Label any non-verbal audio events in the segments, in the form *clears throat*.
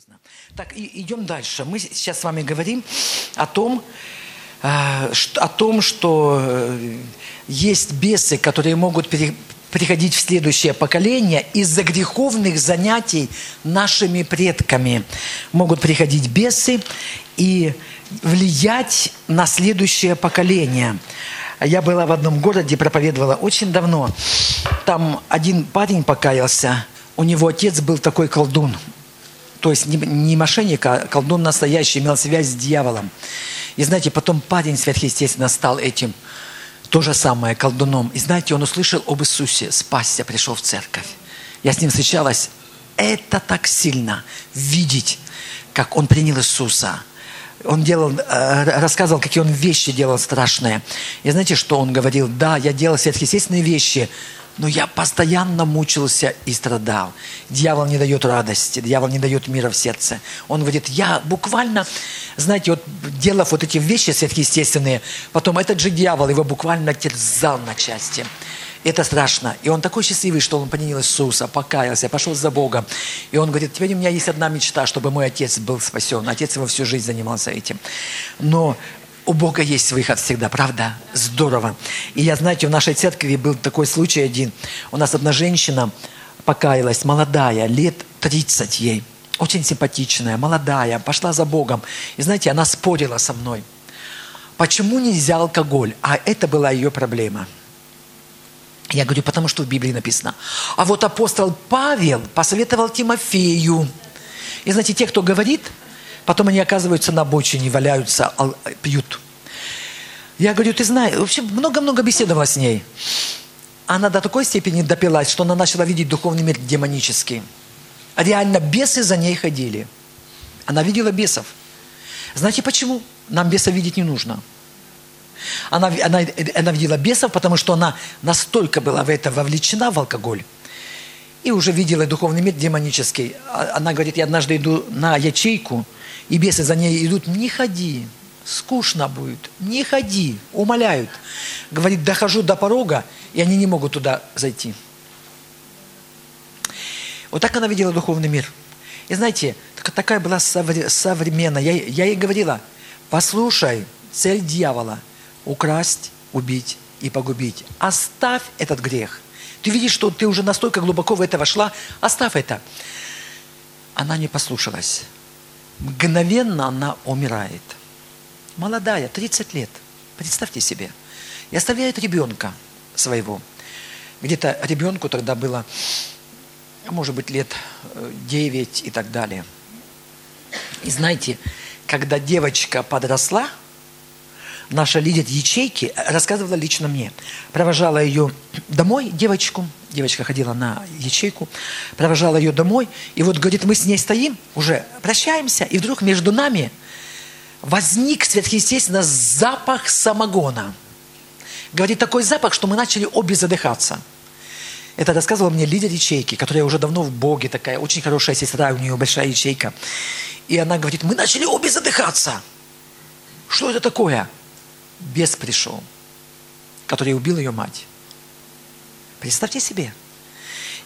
серьезно. Так, и идем дальше. Мы сейчас с вами говорим о том, э, о том, что э, есть бесы, которые могут приходить в следующее поколение из-за греховных занятий нашими предками. Могут приходить бесы и влиять на следующее поколение. Я была в одном городе, проповедовала очень давно. Там один парень покаялся, у него отец был такой колдун. То есть не, не мошенник, а колдун настоящий, имел связь с дьяволом. И знаете, потом парень сверхъестественно стал этим то же самое колдуном. И знаете, он услышал об Иисусе, спасся, пришел в церковь. Я с ним встречалась. Это так сильно видеть, как он принял Иисуса. Он делал, э, рассказывал, какие он вещи делал страшные. И знаете, что он говорил? Да, я делал сверхъестественные вещи, но я постоянно мучился и страдал. Дьявол не дает радости, дьявол не дает мира в сердце. Он говорит, я буквально, знаете, вот делав вот эти вещи сверхъестественные, потом этот же дьявол его буквально терзал на части. Это страшно. И он такой счастливый, что он принял Иисуса, покаялся, пошел за Богом. И он говорит, теперь у меня есть одна мечта, чтобы мой отец был спасен. Отец его всю жизнь занимался этим. Но у Бога есть выход всегда, правда? Здорово. И я, знаете, в нашей церкви был такой случай один. У нас одна женщина покаялась, молодая, лет 30 ей. Очень симпатичная, молодая, пошла за Богом. И знаете, она спорила со мной. Почему нельзя алкоголь? А это была ее проблема. Я говорю, потому что в Библии написано. А вот апостол Павел посоветовал Тимофею. И знаете, те, кто говорит, Потом они оказываются на обочине, валяются, пьют. Я говорю, ты знаешь, вообще много-много беседовала с ней. Она до такой степени допилась, что она начала видеть духовный мир демонический. Реально бесы за ней ходили. Она видела бесов. Знаете почему? Нам бесов видеть не нужно. Она, она, она видела бесов, потому что она настолько была в это вовлечена в алкоголь, и уже видела духовный мир демонический. А, она говорит, я однажды иду на ячейку, и бесы за ней идут, не ходи, скучно будет, не ходи, умоляют. Говорит, дохожу до порога, и они не могут туда зайти. Вот так она видела духовный мир. И знаете, такая была современная. Я, я ей говорила, послушай, цель дьявола – украсть, убить и погубить. Оставь этот грех. Ты видишь, что ты уже настолько глубоко в это вошла, оставь это. Она не послушалась мгновенно она умирает. Молодая, 30 лет. Представьте себе. И оставляет ребенка своего. Где-то ребенку тогда было, может быть, лет 9 э, и так далее. И знаете, когда девочка подросла, наша лидер ячейки рассказывала лично мне. Провожала ее домой, девочку, девочка ходила на ячейку, провожала ее домой, и вот, говорит, мы с ней стоим, уже прощаемся, и вдруг между нами возник сверхъестественно запах самогона. Говорит, такой запах, что мы начали обе задыхаться. Это рассказывала мне лидер ячейки, которая уже давно в Боге, такая очень хорошая сестра, у нее большая ячейка. И она говорит, мы начали обе задыхаться. Что это такое? Бес пришел, который убил ее мать. Представьте себе.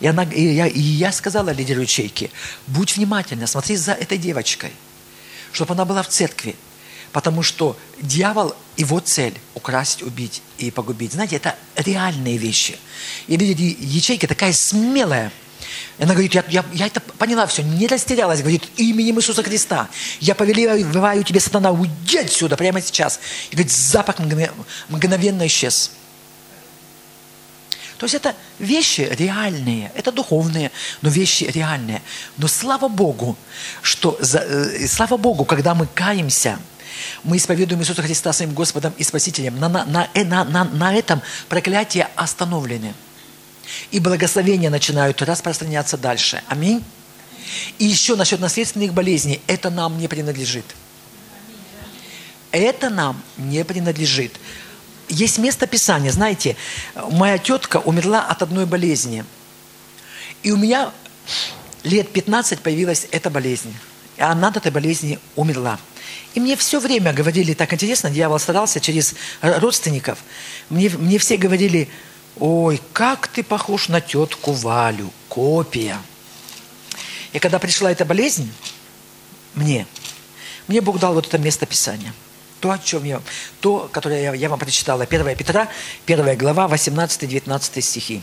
И, она, и, я, и я сказала лидеру ячейки, будь внимательна, смотри за этой девочкой, чтобы она была в церкви. Потому что дьявол, его цель – украсть, убить и погубить. Знаете, это реальные вещи. И лидер ячейки такая смелая. И она говорит, я, я, я это поняла все, не растерялась. Говорит, именем Иисуса Христа. Я повелеваю тебе, сатана, уйди отсюда прямо сейчас. И говорит, запах мгновенно исчез. То есть это вещи реальные, это духовные, но вещи реальные. Но слава Богу, что, э, слава Богу, когда мы каемся, мы исповедуем Иисуса Христа своим Господом и Спасителем, на, на, на, на, на этом проклятие остановлены. И благословения начинают распространяться дальше. Аминь. И еще насчет наследственных болезней. Это нам не принадлежит. Это нам не принадлежит есть место Писания, знаете, моя тетка умерла от одной болезни. И у меня лет 15 появилась эта болезнь. И она от этой болезни умерла. И мне все время говорили, так интересно, дьявол старался через родственников. Мне, мне все говорили, ой, как ты похож на тетку Валю, копия. И когда пришла эта болезнь, мне. Мне Бог дал вот это место Писания. То, о чем я, то, которое я, я вам прочитала. 1 Петра, 1 глава, 18-19 стихи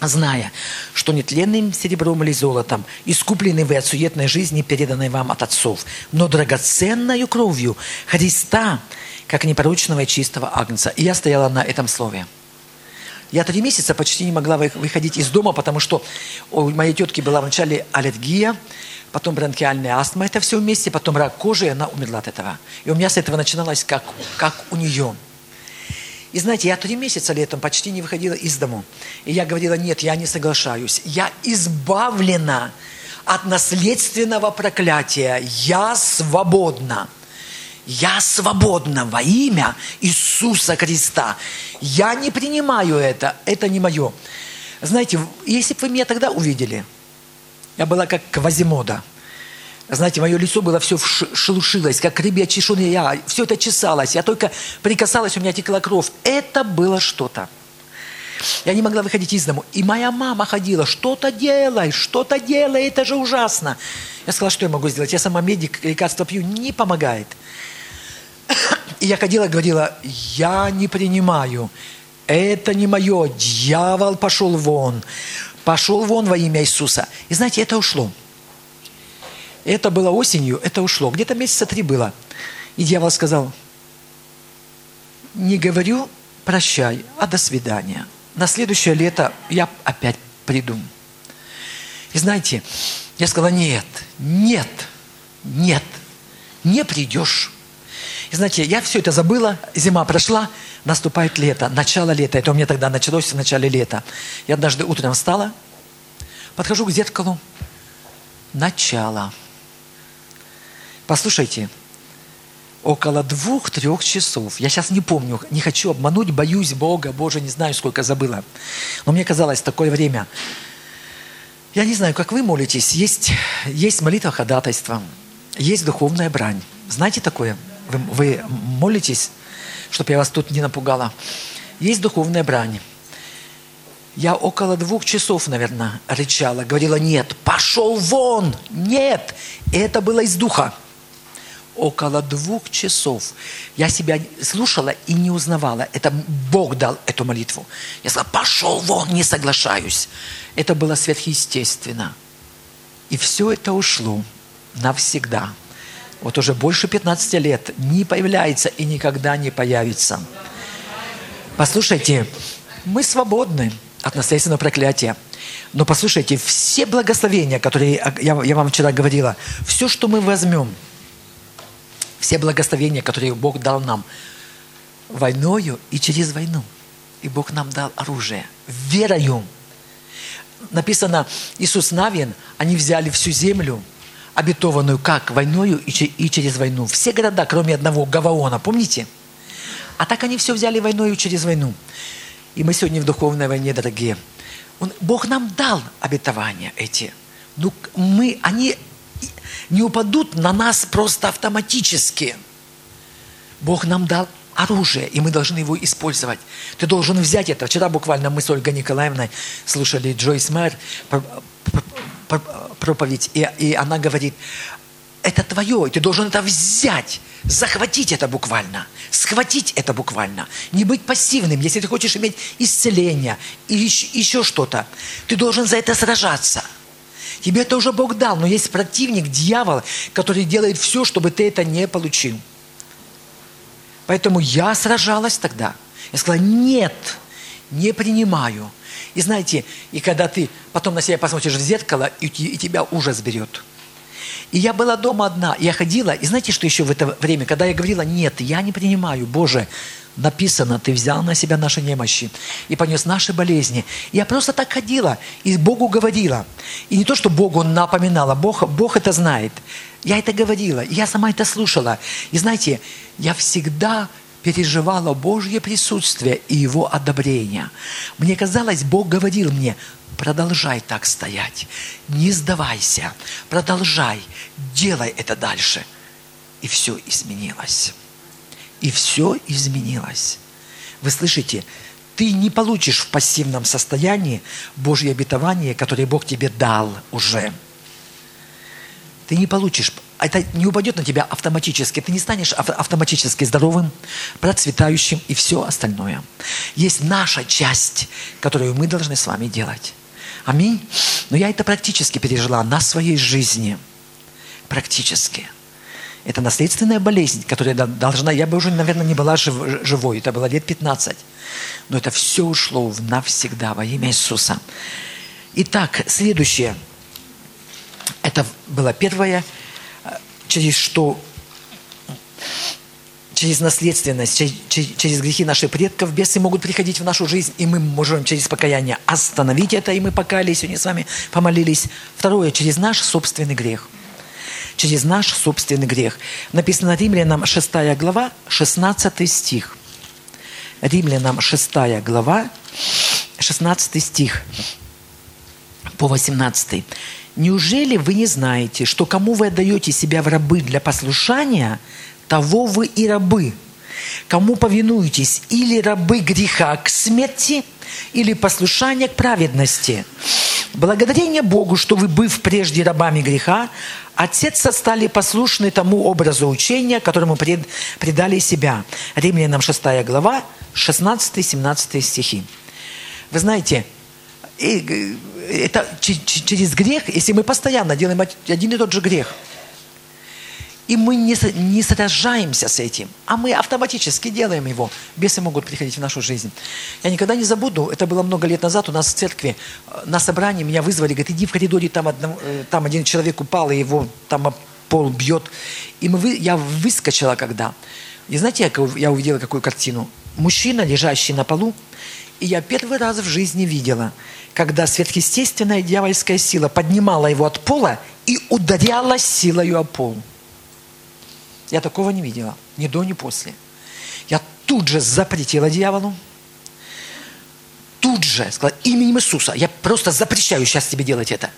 зная, что нетленным серебром или золотом искуплены вы от суетной жизни, переданной вам от отцов, но драгоценною кровью Христа, как непорочного и чистого агнца. И я стояла на этом слове. Я три месяца почти не могла выходить из дома, потому что у моей тетки была вначале аллергия, потом бронхиальная астма, это все вместе, потом рак кожи, и она умерла от этого. И у меня с этого начиналось, как, как у нее. И знаете, я три месяца летом почти не выходила из дому. И я говорила, нет, я не соглашаюсь. Я избавлена от наследственного проклятия. Я свободна. Я свободна во имя Иисуса Христа. Я не принимаю это. Это не мое. Знаете, если бы вы меня тогда увидели, я была как Квазимода – знаете, мое лицо было все шелушилось, как рыбья чешуя. Все это чесалось. Я только прикасалась, у меня текла кровь. Это было что-то. Я не могла выходить из дому. И моя мама ходила, что-то делай, что-то делай, это же ужасно. Я сказала, что я могу сделать? Я сама медик, лекарства пью, не помогает. И я ходила, говорила, я не принимаю, это не мое, дьявол пошел вон, пошел вон во имя Иисуса. И знаете, это ушло. Это было осенью, это ушло. Где-то месяца три было. И дьявол сказал, не говорю прощай, а до свидания. На следующее лето я опять приду. И знаете, я сказала, нет, нет, нет, не придешь. И знаете, я все это забыла, зима прошла, наступает лето, начало лета. Это у меня тогда началось в начале лета. Я однажды утром встала, подхожу к зеркалу, начало – Послушайте, около двух-трех часов, я сейчас не помню, не хочу обмануть, боюсь Бога, Боже, не знаю, сколько забыла. Но мне казалось, такое время. Я не знаю, как вы молитесь, есть, есть молитва ходатайства, есть духовная брань. Знаете такое? Вы, вы молитесь, чтобы я вас тут не напугала. Есть духовная брань. Я около двух часов, наверное, рычала, говорила, нет, пошел вон, нет. Это было из духа около двух часов. Я себя слушала и не узнавала. Это Бог дал эту молитву. Я сказала, пошел вон, не соглашаюсь. Это было сверхъестественно. И все это ушло навсегда. Вот уже больше 15 лет не появляется и никогда не появится. Послушайте, мы свободны от наследственного проклятия. Но послушайте, все благословения, которые я, я вам вчера говорила, все, что мы возьмем – все благословения, которые Бог дал нам войною и через войну. И Бог нам дал оружие. Верою. Написано, Иисус Навин, они взяли всю землю, обетованную как войною и через войну. Все города, кроме одного, Гаваона, помните? А так они все взяли войною через войну. И мы сегодня в духовной войне, дорогие. Он, Бог нам дал обетования эти. Ну, мы, они не упадут на нас просто автоматически. Бог нам дал оружие, и мы должны его использовать. Ты должен взять это. Вчера буквально мы с Ольгой Николаевной слушали Джойс Мэр проповедь, и, и она говорит, это твое, и ты должен это взять, захватить это буквально, схватить это буквально, не быть пассивным. Если ты хочешь иметь исцеление и еще, еще что-то, ты должен за это сражаться – Тебе это уже Бог дал, но есть противник, дьявол, который делает все, чтобы ты это не получил. Поэтому я сражалась тогда. Я сказала, нет, не принимаю. И знаете, и когда ты потом на себя посмотришь в зеркало, и, и тебя ужас берет. И я была дома одна, я ходила, и знаете, что еще в это время, когда я говорила, нет, я не принимаю, Боже, написано, ты взял на себя наши немощи и понес наши болезни. И я просто так ходила и Богу говорила. И не то, что Богу напоминала, Бог, Бог это знает. Я это говорила, я сама это слушала. И знаете, я всегда переживала Божье присутствие и Его одобрение. Мне казалось, Бог говорил мне, продолжай так стоять, не сдавайся, продолжай, делай это дальше. И все изменилось и все изменилось. Вы слышите, ты не получишь в пассивном состоянии Божье обетование, которое Бог тебе дал уже. ты не получишь, это не упадет на тебя автоматически, ты не станешь автоматически здоровым, процветающим и все остальное. Есть наша часть, которую мы должны с вами делать. Аминь. Но я это практически пережила на своей жизни. Практически. Это наследственная болезнь, которая должна... Я бы уже, наверное, не была жив, живой. Это было лет 15. Но это все ушло навсегда во имя Иисуса. Итак, следующее. Это было первое, через что через наследственность, через, через грехи наших предков бесы могут приходить в нашу жизнь, и мы можем через покаяние остановить это, и мы покаялись, сегодня с вами помолились. Второе, через наш собственный грех – через наш собственный грех. Написано Римлянам 6 глава, 16 стих. Римлянам 6 глава, 16 стих по 18. «Неужели вы не знаете, что кому вы отдаете себя в рабы для послушания, того вы и рабы? Кому повинуетесь, или рабы греха к смерти, или послушания к праведности?» Благодарение Богу, что вы, быв прежде рабами греха, отец стали послушны тому образу учения, которому пред, предали себя. Римлянам 6 глава, 16-17 стихи. Вы знаете, это через грех, если мы постоянно делаем один и тот же грех – и мы не, не сражаемся с этим, а мы автоматически делаем его. Бесы могут приходить в нашу жизнь. Я никогда не забуду, это было много лет назад у нас в церкви, э, на собрании меня вызвали, говорит, иди в коридоре, там, одно, э, там один человек упал, и его там пол бьет. И мы, я выскочила когда. И знаете, я увидела какую картину? Мужчина, лежащий на полу, и я первый раз в жизни видела, когда сверхъестественная дьявольская сила поднимала его от пола и ударяла силою о пол. Я такого не видела, ни до, ни после. Я тут же запретила дьяволу, тут же сказала, именем Иисуса, я просто запрещаю сейчас тебе делать это.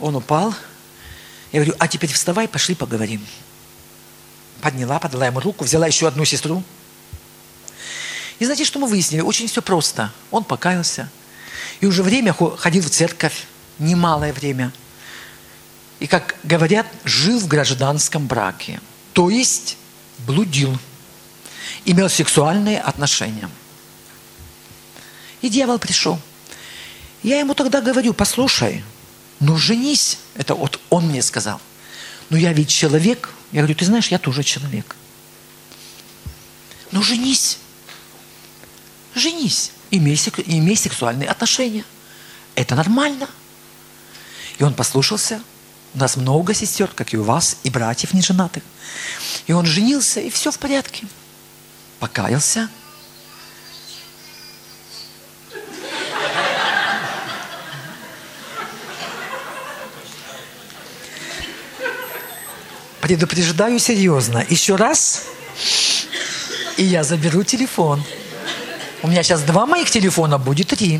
Он упал. Я говорю, а теперь вставай, пошли поговорим. Подняла, подала ему руку, взяла еще одну сестру. И знаете, что мы выяснили? Очень все просто. Он покаялся. И уже время ходил в церковь, немалое время. И, как говорят, жил в гражданском браке – то есть блудил, имел сексуальные отношения. И дьявол пришел. Я ему тогда говорю, послушай, ну женись. Это вот он мне сказал. Ну я ведь человек. Я говорю, ты знаешь, я тоже человек. Ну женись. Женись. Имей, имей сексуальные отношения. Это нормально. И он послушался, у нас много сестер, как и у вас, и братьев неженатых. И он женился, и все в порядке. Покаялся. Предупреждаю серьезно. Еще раз, и я заберу телефон. У меня сейчас два моих телефона, будет три.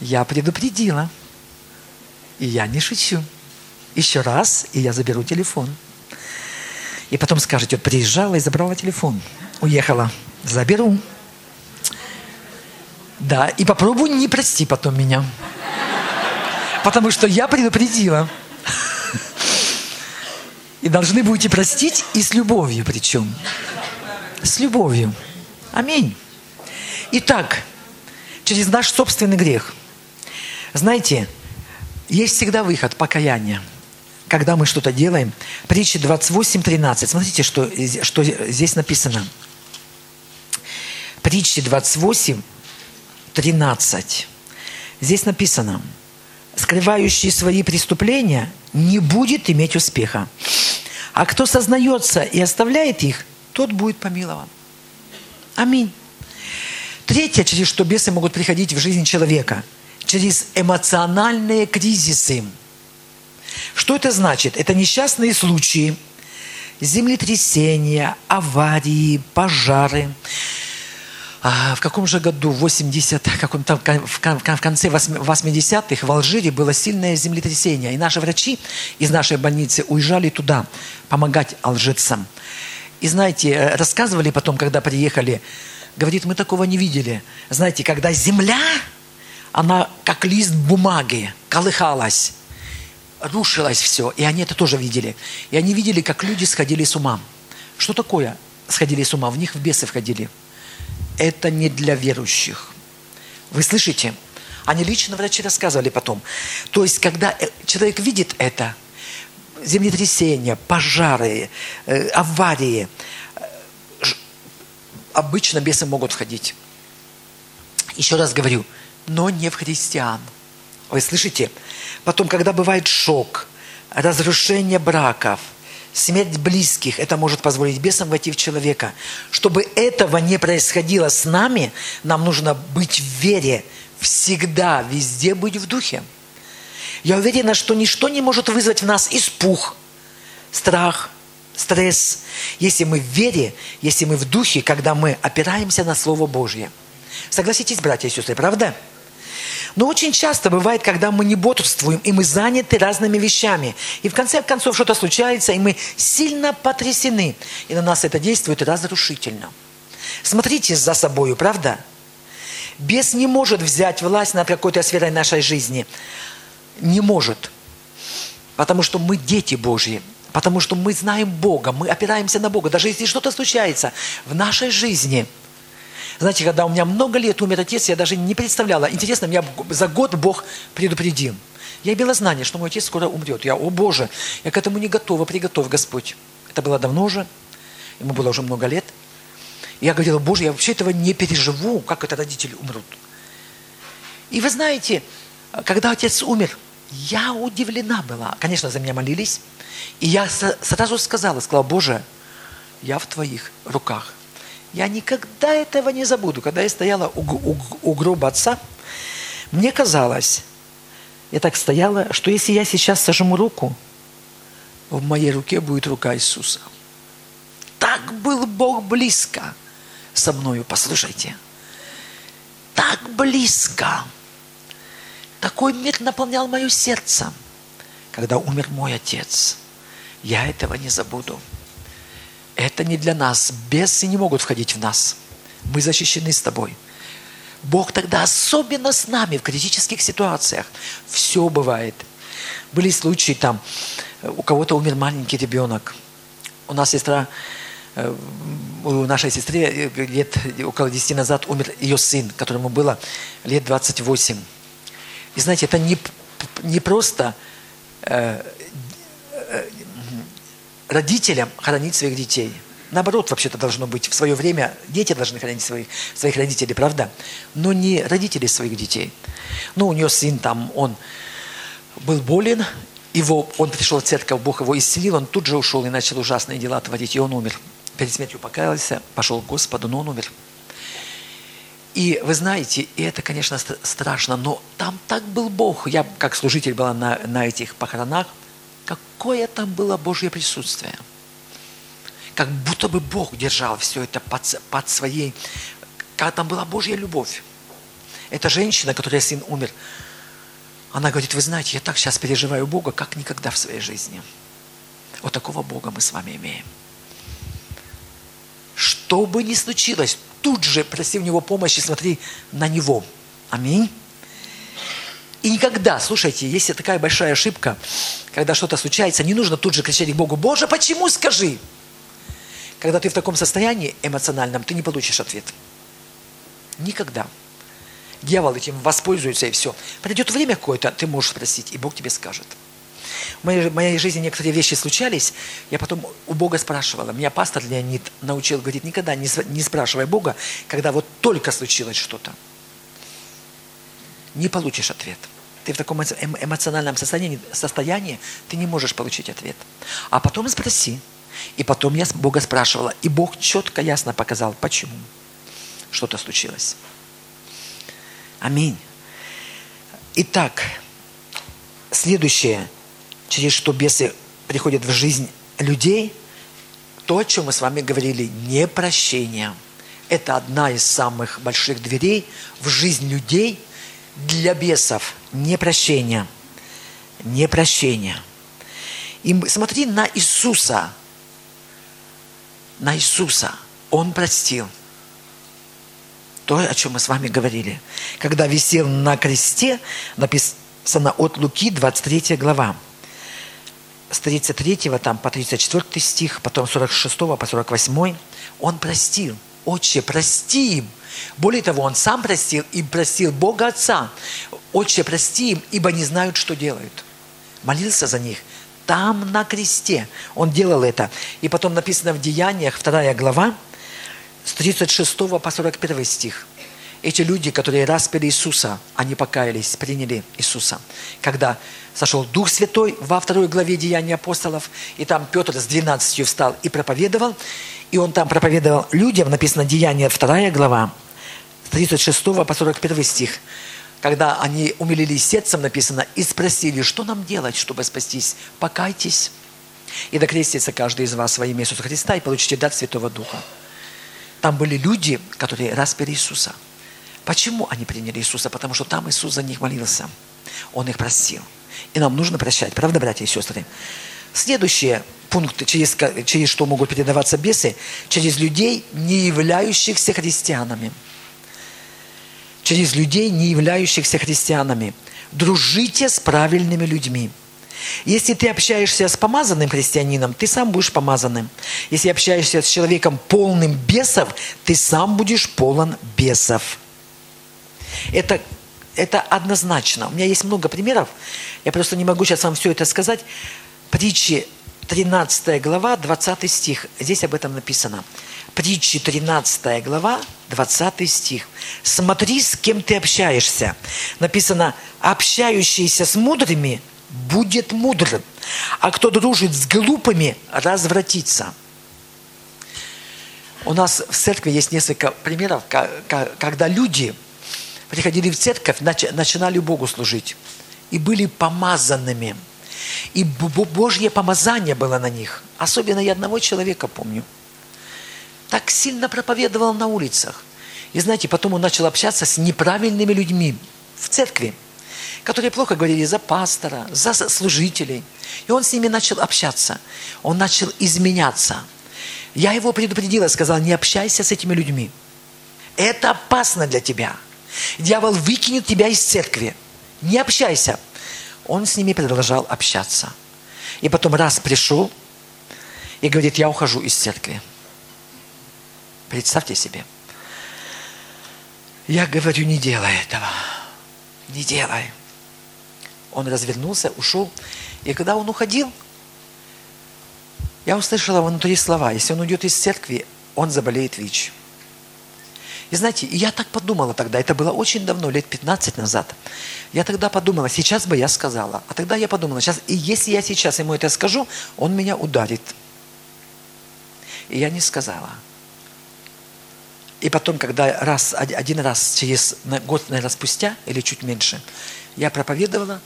Я предупредила. И я не шучу. Еще раз, и я заберу телефон. И потом скажете, вот приезжала и забрала телефон. Уехала. Заберу. Да, и попробуй не прости потом меня. Потому что я предупредила. И должны будете простить, и с любовью причем. С любовью. Аминь. Итак, через наш собственный грех. Знаете, есть всегда выход, покаяние. Когда мы что-то делаем. Притча 28, 13. Смотрите, что, что здесь написано. Притча 28, 13. Здесь написано, скрывающий свои преступления не будет иметь успеха. А кто сознается и оставляет их, тот будет помилован. Аминь. Третье, через что бесы могут приходить в жизнь человека – через эмоциональные кризисы. Что это значит? Это несчастные случаи, землетрясения, аварии, пожары. А в каком же году, в 80, каком там, в конце 80-х в Алжире было сильное землетрясение. И наши врачи из нашей больницы уезжали туда помогать алжирцам. И знаете, э, рассказывали потом, когда приехали, говорит, мы такого не видели. Знаете, когда земля она как лист бумаги колыхалась. рушилось все, и они это тоже видели. И они видели, как люди сходили с ума. Что такое сходили с ума? В них в бесы входили. Это не для верующих. Вы слышите? Они лично врачи рассказывали потом. То есть, когда э, человек видит это, землетрясения, пожары, э, аварии, э, обычно бесы могут входить. Еще раз говорю, но не в христиан. Вы слышите? Потом, когда бывает шок, разрушение браков, смерть близких, это может позволить бесам войти в человека. Чтобы этого не происходило с нами, нам нужно быть в вере, всегда, везде быть в духе. Я уверена, что ничто не может вызвать в нас испуг, страх, стресс, если мы в вере, если мы в духе, когда мы опираемся на Слово Божье. Согласитесь, братья и сестры, правда? Но очень часто бывает, когда мы не бодрствуем, и мы заняты разными вещами. И в конце концов что-то случается, и мы сильно потрясены. И на нас это действует разрушительно. Смотрите за собою, правда? Бес не может взять власть над какой-то сферой нашей жизни. Не может. Потому что мы дети Божьи. Потому что мы знаем Бога, мы опираемся на Бога. Даже если что-то случается в нашей жизни – знаете, когда у меня много лет умер отец, я даже не представляла. Интересно, меня за год Бог предупредил. Я имела знание, что мой отец скоро умрет. Я, о Боже, я к этому не готова, приготовь, Господь. Это было давно уже, ему было уже много лет. Я говорила, Боже, я вообще этого не переживу, как это родители умрут. И вы знаете, когда отец умер, я удивлена была. Конечно, за меня молились. И я сразу сказала, сказала, Боже, я в Твоих руках. Я никогда этого не забуду. Когда я стояла у, у, у гроба отца, мне казалось, я так стояла, что если я сейчас сожму руку, в моей руке будет рука Иисуса. Так был Бог близко со мною, послушайте. Так близко. Такой мир наполнял мое сердце, когда умер мой отец. Я этого не забуду. Это не для нас. Бесы не могут входить в нас. Мы защищены с тобой. Бог тогда особенно с нами в критических ситуациях. Все бывает. Были случаи там, у кого-то умер маленький ребенок. У нас сестра, э, у нашей сестры э, лет около 10 назад умер ее сын, которому было лет 28. И знаете, это не, не просто э, родителям хоронить своих детей. Наоборот, вообще-то должно быть. В свое время дети должны хоронить своих, своих родителей, правда? Но не родители своих детей. Ну, у нее сын там, он был болен, его, он пришел в церковь, Бог его исцелил, он тут же ушел и начал ужасные дела творить, и он умер. Перед смертью покаялся, пошел к Господу, но он умер. И вы знаете, и это, конечно, страшно, но там так был Бог. Я, как служитель, была на, на этих похоронах – Какое там было Божье присутствие. Как будто бы Бог держал все это под, под своей... Как там была Божья любовь. Эта женщина, которая сын умер, она говорит, вы знаете, я так сейчас переживаю Бога, как никогда в своей жизни. Вот такого Бога мы с вами имеем. Что бы ни случилось, тут же проси у Него помощи, смотри на Него. Аминь. И никогда, слушайте, есть такая большая ошибка, когда что-то случается, не нужно тут же кричать к Богу, Боже, почему, скажи? Когда ты в таком состоянии эмоциональном, ты не получишь ответ. Никогда. Дьявол этим воспользуется и все. Придет время какое-то, ты можешь спросить, и Бог тебе скажет. В моей, в моей жизни некоторые вещи случались, я потом у Бога спрашивала. Меня пастор Леонид научил, говорит, никогда не, не спрашивай Бога, когда вот только случилось что-то. Не получишь ответ ты в таком эмоциональном состоянии, состоянии, ты не можешь получить ответ. А потом спроси. И потом я Бога спрашивала, и Бог четко, ясно показал, почему что-то случилось. Аминь. Итак, следующее, через что бесы приходят в жизнь людей, то, о чем мы с вами говорили, непрощение. Это одна из самых больших дверей в жизнь людей – для бесов непрощение. Непрощение. И смотри на Иисуса. На Иисуса. Он простил. То, о чем мы с вами говорили. Когда висел на кресте, написано от Луки, 23 глава. С 33 там, по 34 стих, потом с 46 по 48, он простил. Отче, прости им. Более того, он сам простил и простил Бога Отца. Отче, прости им, ибо не знают, что делают. Молился за них. Там на кресте он делал это. И потом написано в Деяниях, 2 глава, с 36 по 41 стих. Эти люди, которые распили Иисуса, они покаялись, приняли Иисуса. Когда сошел Дух Святой во второй главе Деяний апостолов, и там Петр с двенадцатью встал и проповедовал, и он там проповедовал людям, написано Деяния вторая глава, с 36 по 41 стих, когда они умилились сердцем, написано, и спросили, что нам делать, чтобы спастись? Покайтесь, и докрестится каждый из вас во имя Иисуса Христа, и получите дар Святого Духа. Там были люди, которые распили Иисуса. Почему они приняли Иисуса? Потому что там Иисус за них молился. Он их простил. И нам нужно прощать. Правда, братья и сестры? Следующий пункт, через, через что могут передаваться бесы, через людей, не являющихся христианами. Через людей, не являющихся христианами. Дружите с правильными людьми. Если ты общаешься с помазанным христианином, ты сам будешь помазанным. Если общаешься с человеком полным бесов, ты сам будешь полон бесов. Это, это однозначно. У меня есть много примеров. Я просто не могу сейчас вам все это сказать. Притчи 13 глава, 20 стих. Здесь об этом написано. Притчи 13 глава, 20 стих. Смотри, с кем ты общаешься. Написано, общающийся с мудрыми – будет мудрым, а кто дружит с глупыми, развратится. У нас в церкви есть несколько примеров, когда люди приходили в церковь, начинали Богу служить и были помазанными. И Божье помазание было на них. Особенно я одного человека помню. Так сильно проповедовал на улицах. И знаете, потом он начал общаться с неправильными людьми в церкви которые плохо говорили за пастора, за служителей. И он с ними начал общаться. Он начал изменяться. Я его предупредила, сказала, не общайся с этими людьми. Это опасно для тебя. Дьявол выкинет тебя из церкви. Не общайся. Он с ними продолжал общаться. И потом раз пришел и говорит, я ухожу из церкви. Представьте себе. Я говорю, не делай этого. Не делай. Он развернулся, ушел. И когда он уходил, я услышала внутри слова, если он уйдет из церкви, он заболеет ВИЧ. И знаете, я так подумала тогда, это было очень давно, лет 15 назад. Я тогда подумала, сейчас бы я сказала. А тогда я подумала, сейчас, и если я сейчас ему это скажу, он меня ударит. И я не сказала. И потом, когда раз, один раз, через год, наверное, спустя, или чуть меньше, я проповедовала,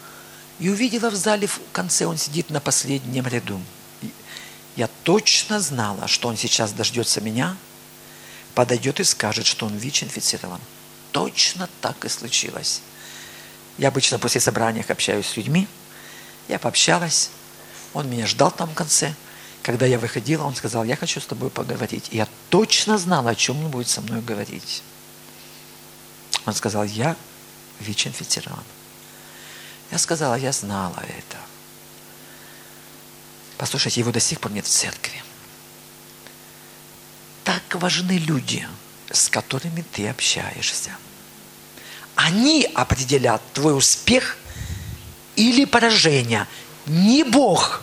и увидела в зале в конце, он сидит на последнем ряду. Я точно знала, что он сейчас дождется меня, подойдет и скажет, что он ВИЧ-инфицирован. Точно так и случилось. Я обычно после собрания общаюсь с людьми. Я пообщалась. Он меня ждал там в конце. Когда я выходила, он сказал, я хочу с тобой поговорить. И я точно знала, о чем он будет со мной говорить. Он сказал, я ВИЧ-инфицирован. Я сказала, я знала это. Послушайте, его до сих пор нет в церкви. Так важны люди, с которыми ты общаешься. Они определят твой успех или поражение. Не Бог.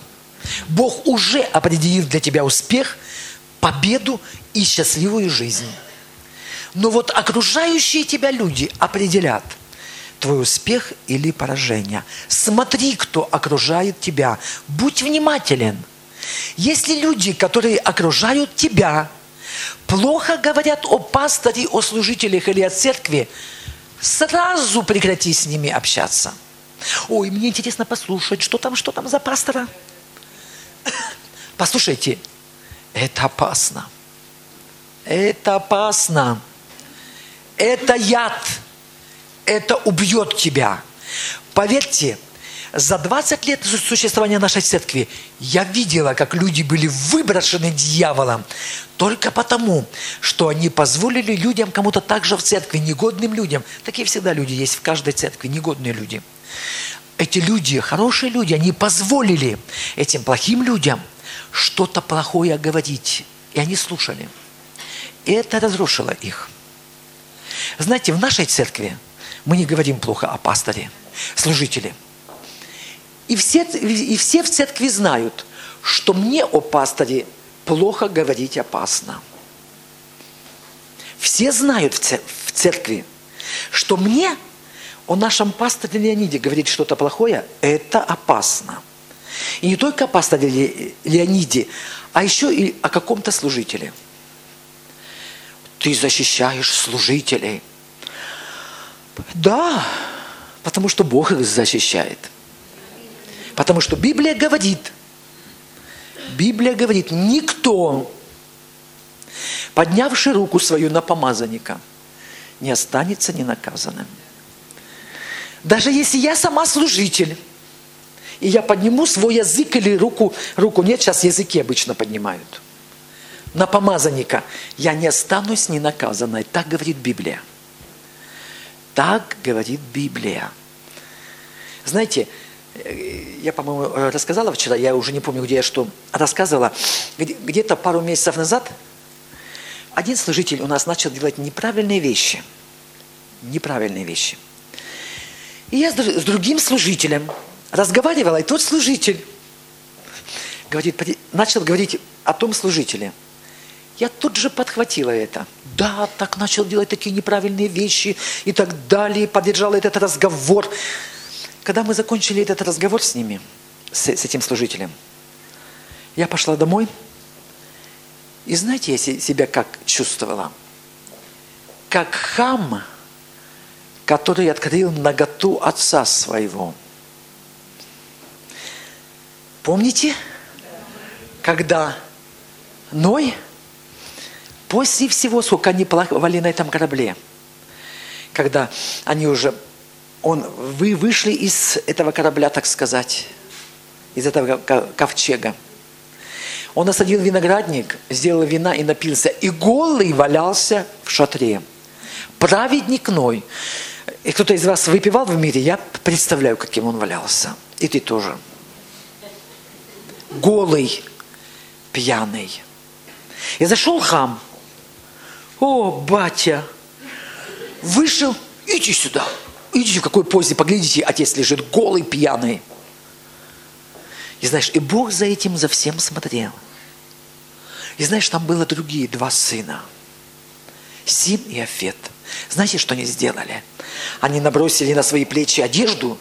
Бог уже определил для тебя успех, победу и счастливую жизнь. Но вот окружающие тебя люди определят – твой успех или поражение. Смотри, кто окружает тебя. Будь внимателен. Если люди, которые окружают тебя, плохо говорят о пасторе, о служителях или о церкви, сразу прекрати с ними общаться. Ой, мне интересно послушать, что там, что там за пастора. Послушайте, это опасно. Это опасно. Это яд это убьет тебя. Поверьте, за 20 лет существования нашей церкви я видела, как люди были выброшены дьяволом только потому, что они позволили людям, кому-то также в церкви, негодным людям. Такие всегда люди есть в каждой церкви, негодные люди. эти люди, хорошие люди, они позволили этим плохим людям что-то плохое говорить. И они слушали. И это разрушило их. Знаете, в нашей церкви мы не говорим плохо о пасторе, служителе. И все, и все в церкви знают, что мне о пасторе плохо говорить опасно. Все знают в церкви, что мне о нашем пасторе Леониде говорить что-то плохое, это опасно. И не только о пасторе Леониде, а еще и о каком-то служителе. Ты защищаешь служителей. Да, потому что Бог их защищает. Потому что Библия говорит, Библия говорит, никто, поднявший руку свою на помазанника, не останется ненаказанным. Даже если я сама служитель, и я подниму свой язык или руку, руку нет, сейчас языки обычно поднимают, на помазанника, я не останусь ненаказанной. Так говорит Библия. Так говорит Библия. Знаете, я, по-моему, рассказала вчера, я уже не помню, где я что рассказывала, где-то пару месяцев назад один служитель у нас начал делать неправильные вещи. Неправильные вещи. И я с другим служителем разговаривала, и тот служитель говорит, начал говорить о том служителе. Я тут же подхватила это. Да, так начал делать такие неправильные вещи и так далее. Поддержал этот разговор. Когда мы закончили этот разговор с ними, с, с этим служителем, я пошла домой, и знаете, я себя как чувствовала? Как хам, который открыл наготу отца своего. Помните, когда Ной, после всего, сколько они плавали на этом корабле, когда они уже он, вы вышли из этого корабля, так сказать, из этого ковчега. Он осадил виноградник, сделал вина и напился, и голый валялся в шатре. Праведник Ной. И кто-то из вас выпивал в мире, я представляю, каким он валялся. И ты тоже. Голый, пьяный. И зашел хам. О, батя, вышел, иди сюда. Идите в какой позе, поглядите, отец лежит голый, пьяный. И знаешь, и Бог за этим, за всем смотрел. И знаешь, там было другие два сына. Сим и Афет. Знаете, что они сделали? Они набросили на свои плечи одежду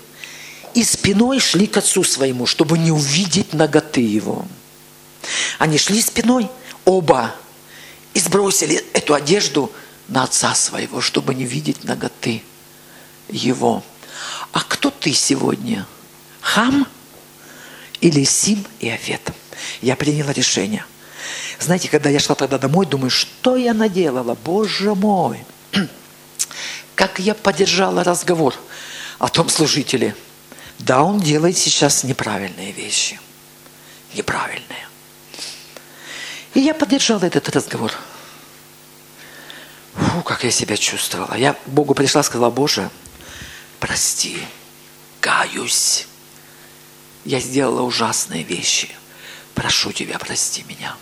и спиной шли к отцу своему, чтобы не увидеть ноготы его. Они шли спиной, оба, и сбросили эту одежду на отца своего, чтобы не видеть ноготы его. А кто ты сегодня? Хам или Сим и Афет? Я приняла решение. Знаете, когда я шла тогда домой, думаю, что я наделала? Боже мой! *clears throat* Как я поддержала разговор о том служителе. Да, он делает сейчас неправильные вещи. Неправильные. И я поддержала этот разговор. Фу, как я себя чувствовала. Я Богу пришла, сказала, Боже, прости, каюсь. Я сделала ужасные вещи. Прошу тебя, прости меня.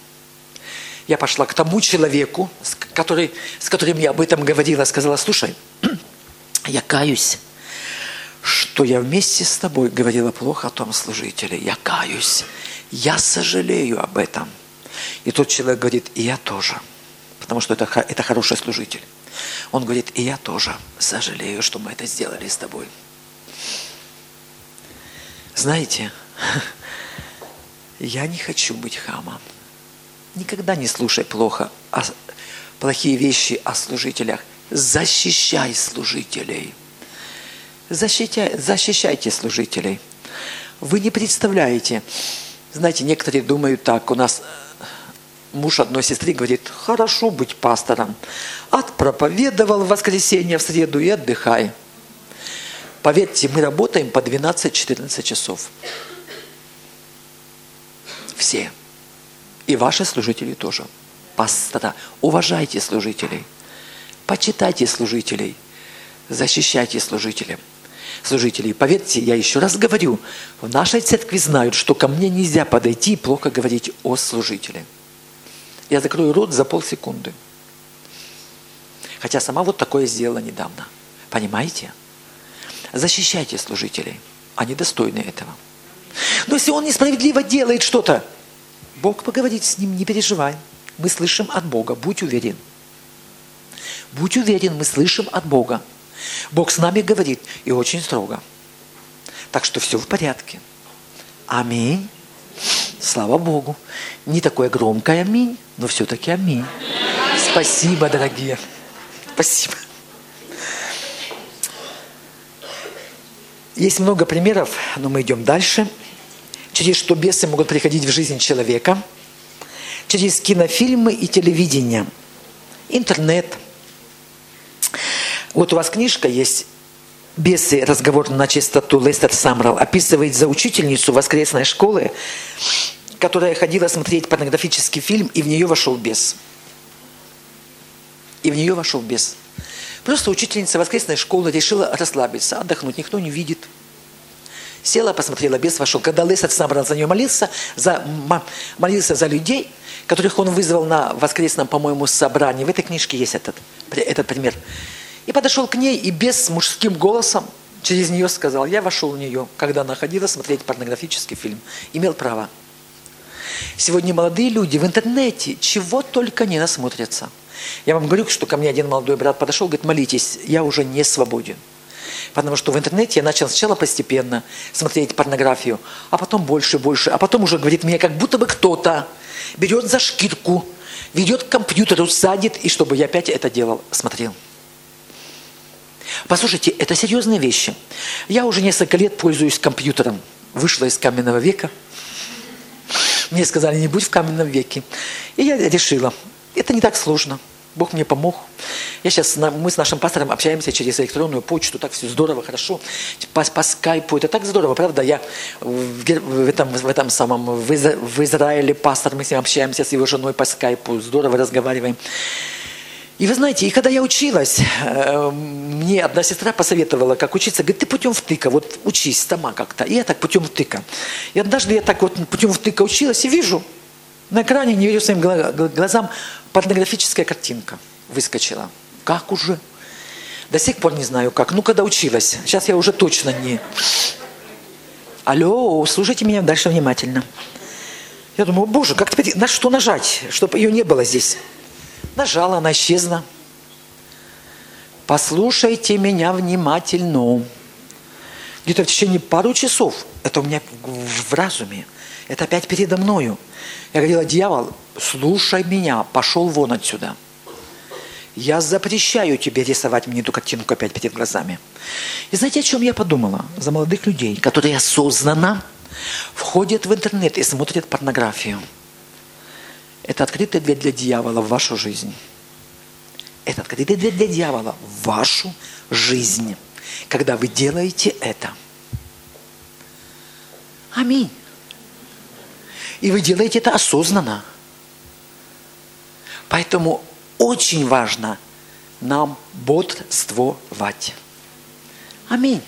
Я пошла к тому человеку, с, который, с которым я об этом говорила, сказала, слушай, *clears throat* я каюсь, что я вместе с тобой говорила плохо о том служителе. Я каюсь. Я сожалею об этом. И тот человек говорит, и я тоже. Потому что это, это хороший служитель. Он говорит, и я тоже сожалею, что мы это сделали с тобой. Знаете, *laughs* я не хочу быть хамом. Никогда не слушай плохо, о, плохие вещи о служителях. Защищай служителей. Защищай, защищайте служителей. Вы не представляете. Знаете, некоторые думают так, у нас муж одной сестры говорит, хорошо быть пастором. Отпроповедовал в воскресенье, в среду и отдыхай. Поверьте, мы работаем по 12-14 часов. Все. И ваши служители тоже. Пастора. Уважайте служителей. Почитайте служителей. Защищайте служителей. служителей. Поверьте, я еще раз говорю, в нашей церкви знают, что ко мне нельзя подойти и плохо говорить о служителе. Я закрою рот за полсекунды. Хотя сама вот такое сделала недавно. Понимаете? Защищайте служителей. Они достойны этого. Но если он несправедливо делает что-то, Бог поговорит с ним, не переживай. Мы слышим от Бога, будь уверен. Будь уверен, мы слышим от Бога. Бог с нами говорит и очень строго. Так что все в порядке. Аминь. Слава Богу. Не такое громкое аминь, но все-таки аминь. Спасибо, дорогие. Спасибо. Есть много примеров, но мы идем дальше. Через что бесы могут приходить в жизнь человека. Через кинофильмы и телевидение. Интернет – вот у вас книжка есть «Бесы. Разговор на чистоту» Лестер Самрал описывает за учительницу воскресной школы, которая ходила смотреть порнографический фильм, и в нее вошел бес. И в нее вошел бес. Просто учительница воскресной школы решила расслабиться, отдохнуть, никто не видит. Села, посмотрела, бес вошел. Когда Лестер Самрал за нее молился, за, молился за людей, которых он вызвал на воскресном, по-моему, собрании. В этой книжке есть этот, этот пример. И подошел к ней и без мужским голосом через нее сказал, я вошел в нее, когда она ходила смотреть порнографический фильм. Имел право. Сегодня молодые люди в интернете чего только не насмотрятся. Я вам говорю, что ко мне один молодой брат подошел, говорит, молитесь, я уже не свободен. Потому что в интернете я начал сначала постепенно смотреть порнографию, а потом больше и больше. А потом уже говорит мне, как будто бы кто-то берет за шкирку, ведет к компьютеру, садит, и чтобы я опять это делал, смотрел. Послушайте, это серьезные вещи. Я уже несколько лет пользуюсь компьютером. Вышла из каменного века. Мне сказали, не будь в каменном веке. И я решила, это не так сложно. Бог мне помог. Я сейчас, мы с нашим пастором общаемся через электронную почту, так все здорово, хорошо. По, по скайпу, это так здорово, правда? Я в, в, этом, в этом самом, в, Изра, в Израиле пастор, мы с ним общаемся, с его женой по скайпу, здорово разговариваем. И вы знаете, и когда я училась, э, мне одна сестра посоветовала, как учиться. Говорит, ты путем втыка, вот учись сама как-то. И я так путем втыка. И однажды я так вот путем втыка училась и вижу, на экране, не верю своим глазам, порнографическая картинка выскочила. Как уже? До сих пор не знаю как. Ну, когда училась. Сейчас я уже точно не... Алло, слушайте меня дальше внимательно. Я думаю, боже, как теперь, на что нажать, чтобы ее не было здесь? Нажала, она исчезла. Послушайте меня внимательно. Где-то в течение пару часов, это у меня в разуме, это опять передо мною. Я говорила, дьявол, слушай меня, пошел вон отсюда. Я запрещаю тебе рисовать мне эту картинку опять перед глазами. И знаете, о чем я подумала? За молодых людей, которые осознанно входят в интернет и смотрят порнографию. Это открытая дверь для дьявола в вашу жизнь. Это открытая дверь для дьявола в вашу жизнь, когда вы делаете это. Аминь. И вы делаете это осознанно. Поэтому очень важно нам бодрствовать. Аминь.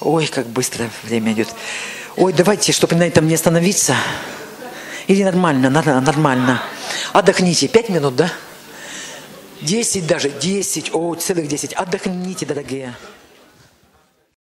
Ой, как быстро время идет. Ой, давайте, чтобы на этом не остановиться. Или нормально, нормально. Отдохните. Пять минут, да? Десять даже, десять, о, целых десять. Отдохните, дорогие.